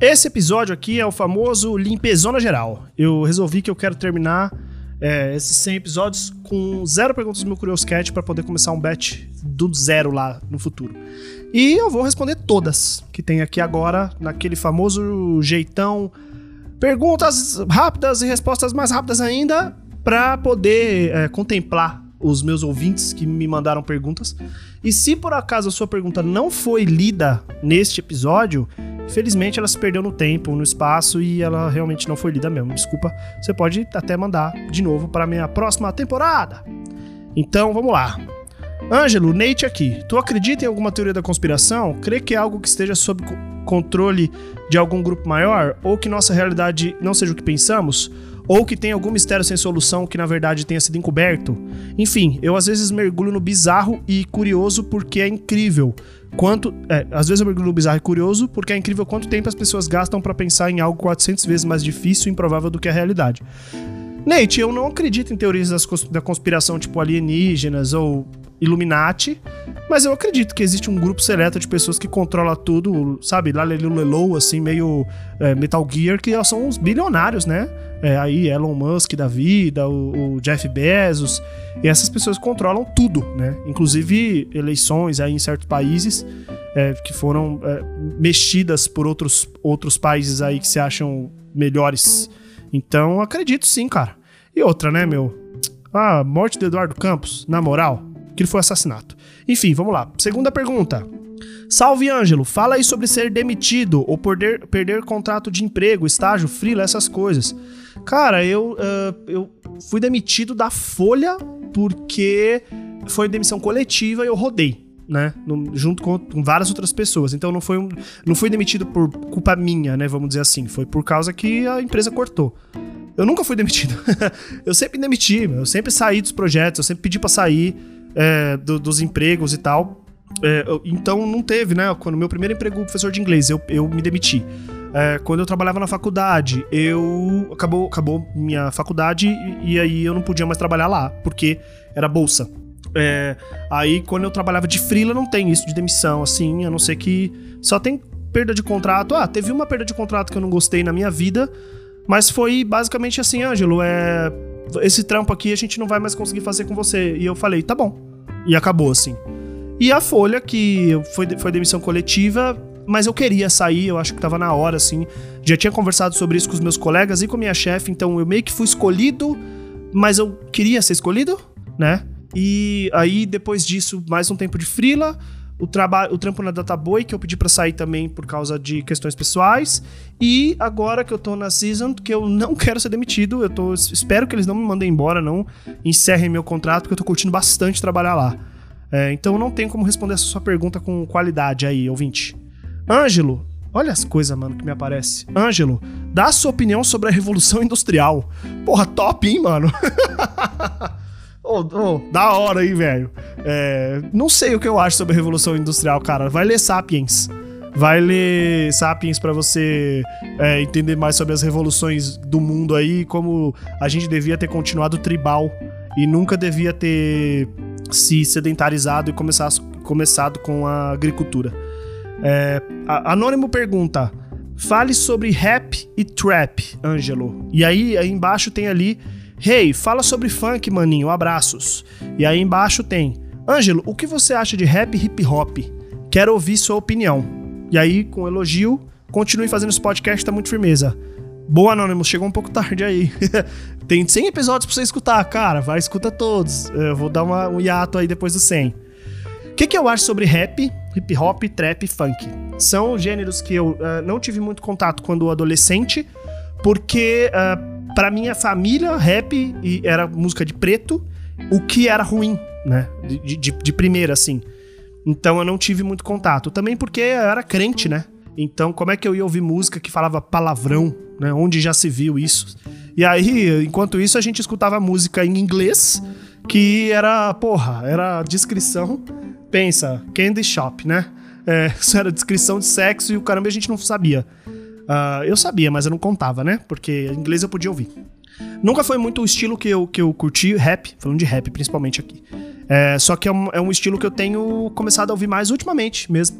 Esse episódio aqui é o famoso limpezona geral. Eu resolvi que eu quero terminar é, esses 100 episódios com zero perguntas no meu Curious Cat para poder começar um batch do zero lá no futuro. E eu vou responder todas que tem aqui agora, naquele famoso jeitão. Perguntas rápidas e respostas mais rápidas ainda, para poder é, contemplar os meus ouvintes que me mandaram perguntas. E se por acaso a sua pergunta não foi lida neste episódio, Felizmente ela se perdeu no tempo, no espaço e ela realmente não foi lida mesmo. Desculpa, você pode até mandar de novo para minha próxima temporada. Então vamos lá. Ângelo, Nate aqui. Tu acredita em alguma teoria da conspiração? Crê que é algo que esteja sob controle de algum grupo maior? Ou que nossa realidade não seja o que pensamos? Ou que tem algum mistério sem solução que na verdade tenha sido encoberto. Enfim, eu às vezes mergulho no bizarro e curioso porque é incrível. Quanto, é, às vezes eu mergulho no bizarro e curioso porque é incrível quanto tempo as pessoas gastam para pensar em algo 400 vezes mais difícil e improvável do que a realidade. Nate, eu não acredito em teorias da conspiração tipo alienígenas ou Illuminati, mas eu acredito que existe um grupo seleto de pessoas que controla tudo, sabe? Lá Lelou, assim, meio é, Metal Gear, que são os bilionários, né? É, aí Elon Musk da vida, o, o, Jeff Bezos, e essas pessoas controlam tudo, né? Inclusive eleições aí em certos países é, que foram é, mexidas por outros, outros países aí que se acham melhores. Então acredito sim, cara. E outra, né, meu? A morte de Eduardo Campos, na moral, que foi assassinato. Enfim, vamos lá. Segunda pergunta. Salve Ângelo, fala aí sobre ser demitido ou perder, perder contrato de emprego, estágio, freela, essas coisas. Cara, eu, uh, eu fui demitido da Folha porque foi demissão coletiva e eu rodei. Né, no, junto com, com, várias outras pessoas. Então não foi, um, não foi demitido por culpa minha, né? Vamos dizer assim. Foi por causa que a empresa cortou. Eu nunca fui demitido. eu sempre demiti, eu sempre saí dos projetos, eu sempre pedi para sair é, do, dos empregos e tal. É, então não teve, né? Quando meu primeiro emprego professor de inglês, eu, eu me demiti. É, quando eu trabalhava na faculdade, eu acabou, acabou minha faculdade e, e, aí eu não podia mais trabalhar lá, porque era bolsa. É, aí quando eu trabalhava de freela não tem isso de demissão, assim, a não ser que só tem perda de contrato. Ah, teve uma perda de contrato que eu não gostei na minha vida, mas foi basicamente assim, Ângelo, é esse trampo aqui a gente não vai mais conseguir fazer com você. E eu falei, tá bom. E acabou assim. E a Folha, que foi, foi demissão coletiva, mas eu queria sair, eu acho que tava na hora, assim. Já tinha conversado sobre isso com os meus colegas e com a minha chefe, então eu meio que fui escolhido, mas eu queria ser escolhido, né? E aí, depois disso, mais um tempo de frila, o, trabalho, o trampo na Databoy, que eu pedi para sair também por causa de questões pessoais. E agora que eu tô na Season, que eu não quero ser demitido, eu tô, espero que eles não me mandem embora, não encerrem meu contrato, porque eu tô curtindo bastante trabalhar lá. É, então não tem como responder essa sua pergunta com qualidade aí, ouvinte. Ângelo, olha as coisas, mano, que me aparece. Ângelo, dá a sua opinião sobre a Revolução Industrial. Porra, top, hein, mano? oh, oh, da hora aí, velho. É, não sei o que eu acho sobre a Revolução Industrial, cara. Vai ler Sapiens. Vai ler Sapiens para você é, entender mais sobre as revoluções do mundo aí, como a gente devia ter continuado tribal e nunca devia ter se sedentarizado e começado com a agricultura. É, Anônimo pergunta: fale sobre rap e trap, Ângelo. E aí, aí embaixo tem ali: Hey, fala sobre funk, maninho, abraços. E aí embaixo tem: Ângelo, o que você acha de rap hip hop? Quero ouvir sua opinião. E aí, com elogio, continue fazendo esse podcast, tá muito firmeza. Boa, Anônimo, chegou um pouco tarde aí. Tem 100 episódios pra você escutar, cara. Vai, escuta todos. Eu vou dar uma, um hiato aí depois do 100. O que, que eu acho sobre rap, hip hop, trap e funk? São gêneros que eu uh, não tive muito contato quando adolescente, porque uh, para minha família, rap era música de preto, o que era ruim, né? De, de, de primeira, assim. Então eu não tive muito contato. Também porque eu era crente, né? Então, como é que eu ia ouvir música que falava palavrão, né? Onde já se viu isso? E aí, enquanto isso, a gente escutava música em inglês, que era, porra, era descrição. Pensa, candy shop, né? É, isso era descrição de sexo e o caramba a gente não sabia. Uh, eu sabia, mas eu não contava, né? Porque inglês eu podia ouvir. Nunca foi muito o estilo que eu, que eu curti, rap, falando de rap principalmente aqui. É, só que é um, é um estilo que eu tenho começado a ouvir mais ultimamente mesmo.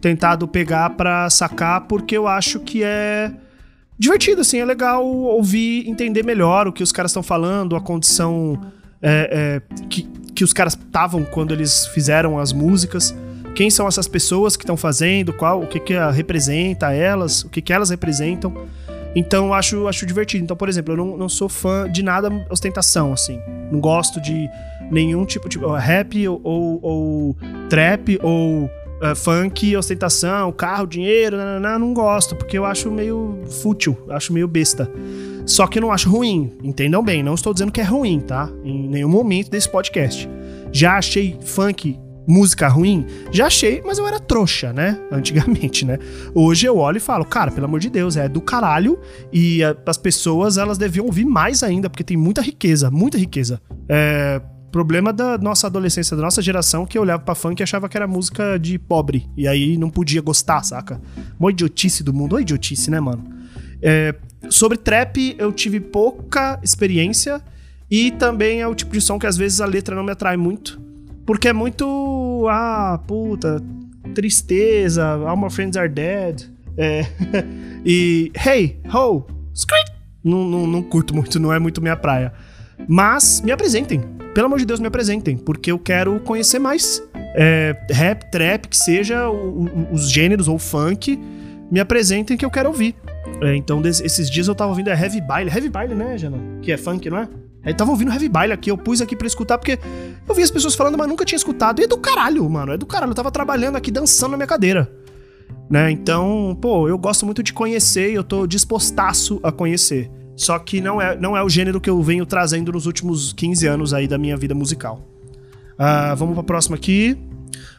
tentado pegar pra sacar porque eu acho que é divertido, assim, é legal ouvir, entender melhor o que os caras estão falando, a condição é, é, que, que os caras estavam quando eles fizeram as músicas. Quem são essas pessoas que estão fazendo, qual, o que, que representa elas, o que, que elas representam. Então acho, acho divertido. Então, por exemplo, eu não, não sou fã de nada ostentação, assim. Não gosto de nenhum tipo de tipo, rap ou, ou, ou trap ou uh, funk, ostentação, carro, dinheiro, nanana, não gosto, porque eu acho meio fútil, acho meio besta. Só que eu não acho ruim, entendam bem, não estou dizendo que é ruim, tá? Em nenhum momento desse podcast. Já achei funk música ruim? Já achei, mas eu era trouxa, né? Antigamente, né? Hoje eu olho e falo, cara, pelo amor de Deus, é do caralho e as pessoas, elas deviam ouvir mais ainda, porque tem muita riqueza, muita riqueza. É, Problema da nossa adolescência, da nossa geração, que eu olhava pra funk e achava que era música de pobre. E aí não podia gostar, saca? Uma idiotice do mundo. Uma idiotice, né, mano? É, sobre trap, eu tive pouca experiência. E também é o tipo de som que às vezes a letra não me atrai muito. Porque é muito. Ah, puta. Tristeza. All my friends are dead. É, e. Hey, ho, scream! Não, não, não curto muito, não é muito minha praia. Mas me apresentem. Pelo amor de Deus, me apresentem, porque eu quero conhecer mais. É, rap, trap, que seja o, o, os gêneros ou funk, me apresentem que eu quero ouvir. É, então, esses dias eu tava ouvindo é Heavy Baile. Heavy Baile, né, Jana? Que é funk, não é? Eu tava ouvindo Heavy Baile aqui, eu pus aqui pra escutar, porque eu vi as pessoas falando, mas nunca tinha escutado. E é do caralho, mano, é do caralho. Eu tava trabalhando aqui, dançando na minha cadeira. Né? Então, pô, eu gosto muito de conhecer e eu tô dispostaço a conhecer. Só que não é, não é o gênero que eu venho trazendo nos últimos 15 anos aí da minha vida musical. Uh, vamos pra próxima aqui.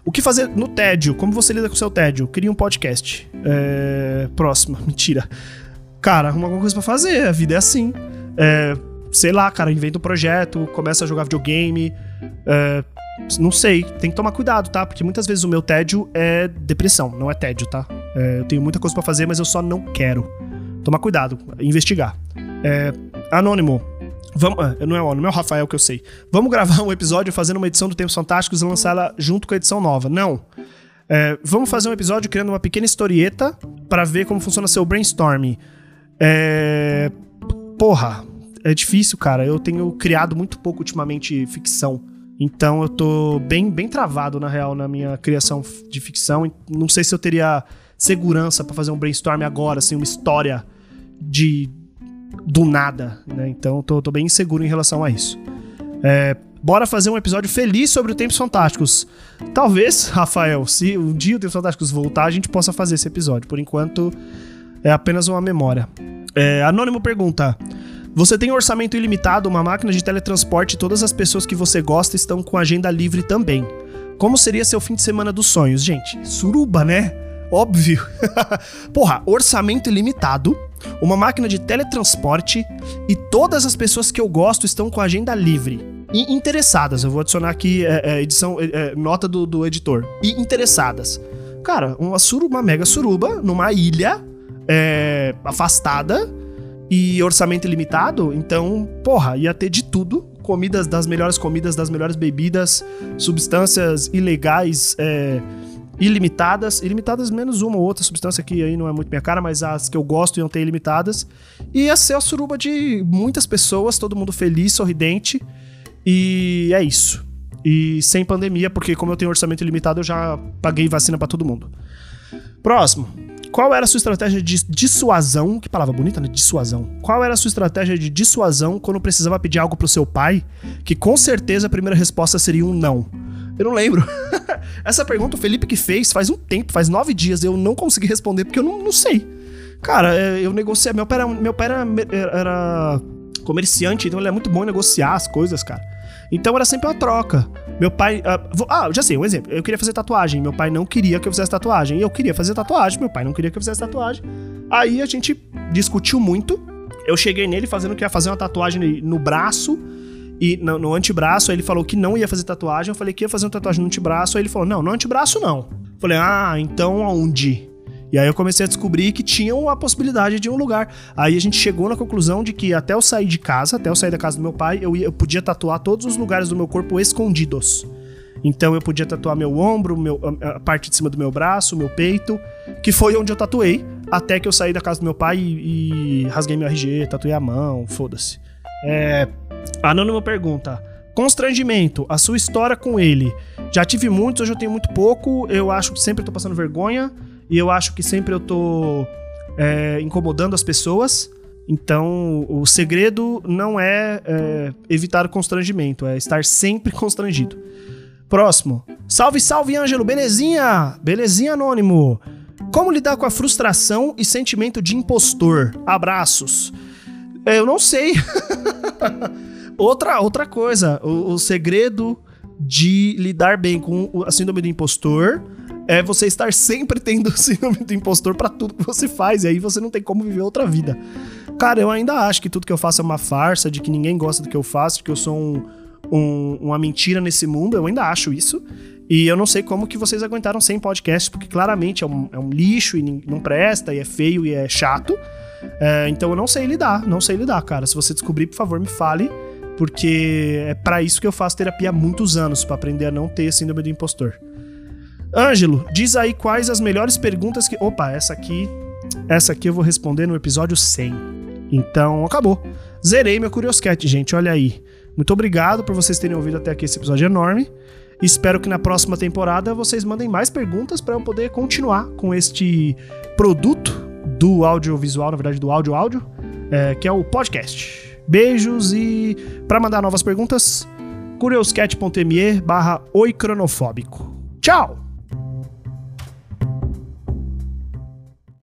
O que fazer no tédio? Como você lida com o seu tédio? Cria um podcast. É... Próxima, mentira. Cara, arruma alguma coisa pra fazer, a vida é assim. É... Sei lá, cara, inventa um projeto, começa a jogar videogame. É... Não sei, tem que tomar cuidado, tá? Porque muitas vezes o meu tédio é depressão, não é tédio, tá? É... Eu tenho muita coisa para fazer, mas eu só não quero. Tomar cuidado, investigar. É, anônimo. Vamos, ah, não é o Anônimo, é o Rafael que eu sei. Vamos gravar um episódio fazendo uma edição do Tempos Fantásticos e lançá-la junto com a edição nova. Não. É, vamos fazer um episódio criando uma pequena historieta para ver como funciona seu brainstorming. É, porra, é difícil, cara. Eu tenho criado muito pouco ultimamente ficção. Então eu tô bem, bem travado, na real, na minha criação de ficção. Não sei se eu teria segurança para fazer um brainstorm agora, assim, uma história de do nada, né? Então tô, tô bem inseguro em relação a isso. É, bora fazer um episódio feliz sobre o Tempos Fantásticos. Talvez, Rafael, se um dia o Tempos Fantásticos voltar, a gente possa fazer esse episódio. Por enquanto, é apenas uma memória. É, Anônimo pergunta: Você tem um orçamento ilimitado, uma máquina de teletransporte e todas as pessoas que você gosta estão com agenda livre também. Como seria seu fim de semana dos sonhos? Gente, suruba, né? Óbvio. Porra, orçamento ilimitado, uma máquina de teletransporte e todas as pessoas que eu gosto estão com agenda livre. E interessadas, eu vou adicionar aqui é, é, edição, é, é, nota do, do editor. E interessadas. Cara, uma suruba, uma mega suruba, numa ilha é, afastada e orçamento ilimitado, então, porra, ia ter de tudo. Comidas das melhores comidas, das melhores bebidas, substâncias ilegais, é, ilimitadas, ilimitadas menos uma ou outra substância que aí não é muito minha cara, mas as que eu gosto iam ter ilimitadas. E ia ser a suruba de muitas pessoas, todo mundo feliz, sorridente. E é isso. E sem pandemia, porque como eu tenho orçamento ilimitado, eu já paguei vacina para todo mundo. Próximo. Qual era a sua estratégia de dissuasão? Que palavra bonita, né? Dissuasão. Qual era a sua estratégia de dissuasão quando precisava pedir algo pro seu pai? Que com certeza a primeira resposta seria um não. Eu não lembro. Essa pergunta o Felipe que fez faz um tempo, faz nove dias. Eu não consegui responder porque eu não, não sei. Cara, é, eu negociei. Meu pai, era, meu pai era, era comerciante, então ele é muito bom em negociar as coisas, cara. Então era sempre uma troca. Meu pai. Uh, ah, já sei, um exemplo. Eu queria fazer tatuagem. Meu pai não queria que eu fizesse tatuagem. E eu queria fazer tatuagem. Meu pai não queria que eu fizesse tatuagem. Aí a gente discutiu muito. Eu cheguei nele fazendo que ia fazer uma tatuagem no braço e no, no, antebraço, ele falou que não ia fazer tatuagem. Eu falei que ia fazer uma tatuagem no antebraço. Aí ele falou: Não, no antebraço não. Eu falei: Ah, então aonde? E aí eu comecei a descobrir que tinha a possibilidade de um lugar. Aí a gente chegou na conclusão de que até eu sair de casa, até eu sair da casa do meu pai, eu, eu podia tatuar todos os lugares do meu corpo escondidos. Então eu podia tatuar meu ombro, meu, a parte de cima do meu braço, meu peito, que foi onde eu tatuei, até que eu saí da casa do meu pai e, e rasguei meu RG, tatuei a mão, foda-se. É, anônimo pergunta: Constrangimento, a sua história com ele. Já tive muitos, hoje eu tenho muito pouco. Eu acho que sempre tô passando vergonha. E eu acho que sempre eu tô é, incomodando as pessoas. Então, o segredo não é, é evitar o constrangimento, é estar sempre constrangido. Próximo. Salve, salve, Ângelo. Belezinha? Belezinha, anônimo. Como lidar com a frustração e sentimento de impostor? Abraços. Eu não sei. outra, outra coisa. O, o, segredo de lidar bem com a síndrome do impostor é você estar sempre tendo síndrome do impostor para tudo que você faz. E aí você não tem como viver outra vida. Cara, eu ainda acho que tudo que eu faço é uma farsa, de que ninguém gosta do que eu faço, de que eu sou um, um, uma mentira nesse mundo. Eu ainda acho isso. E eu não sei como que vocês aguentaram sem podcast, porque claramente é um, é um lixo e não presta, e é feio e é chato. É, então eu não sei lidar, não sei lidar, cara. Se você descobrir, por favor, me fale, porque é para isso que eu faço terapia há muitos anos, para aprender a não ter síndrome do impostor. Ângelo, diz aí quais as melhores perguntas que. Opa, essa aqui. Essa aqui eu vou responder no episódio 100. Então, acabou. Zerei meu Curioscat, gente, olha aí. Muito obrigado por vocês terem ouvido até aqui esse episódio enorme. Espero que na próxima temporada vocês mandem mais perguntas para eu poder continuar com este produto do audiovisual, na verdade do áudio-áudio, é, que é o podcast. Beijos e para mandar novas perguntas, curioscat.me barra oicronofóbico. Tchau!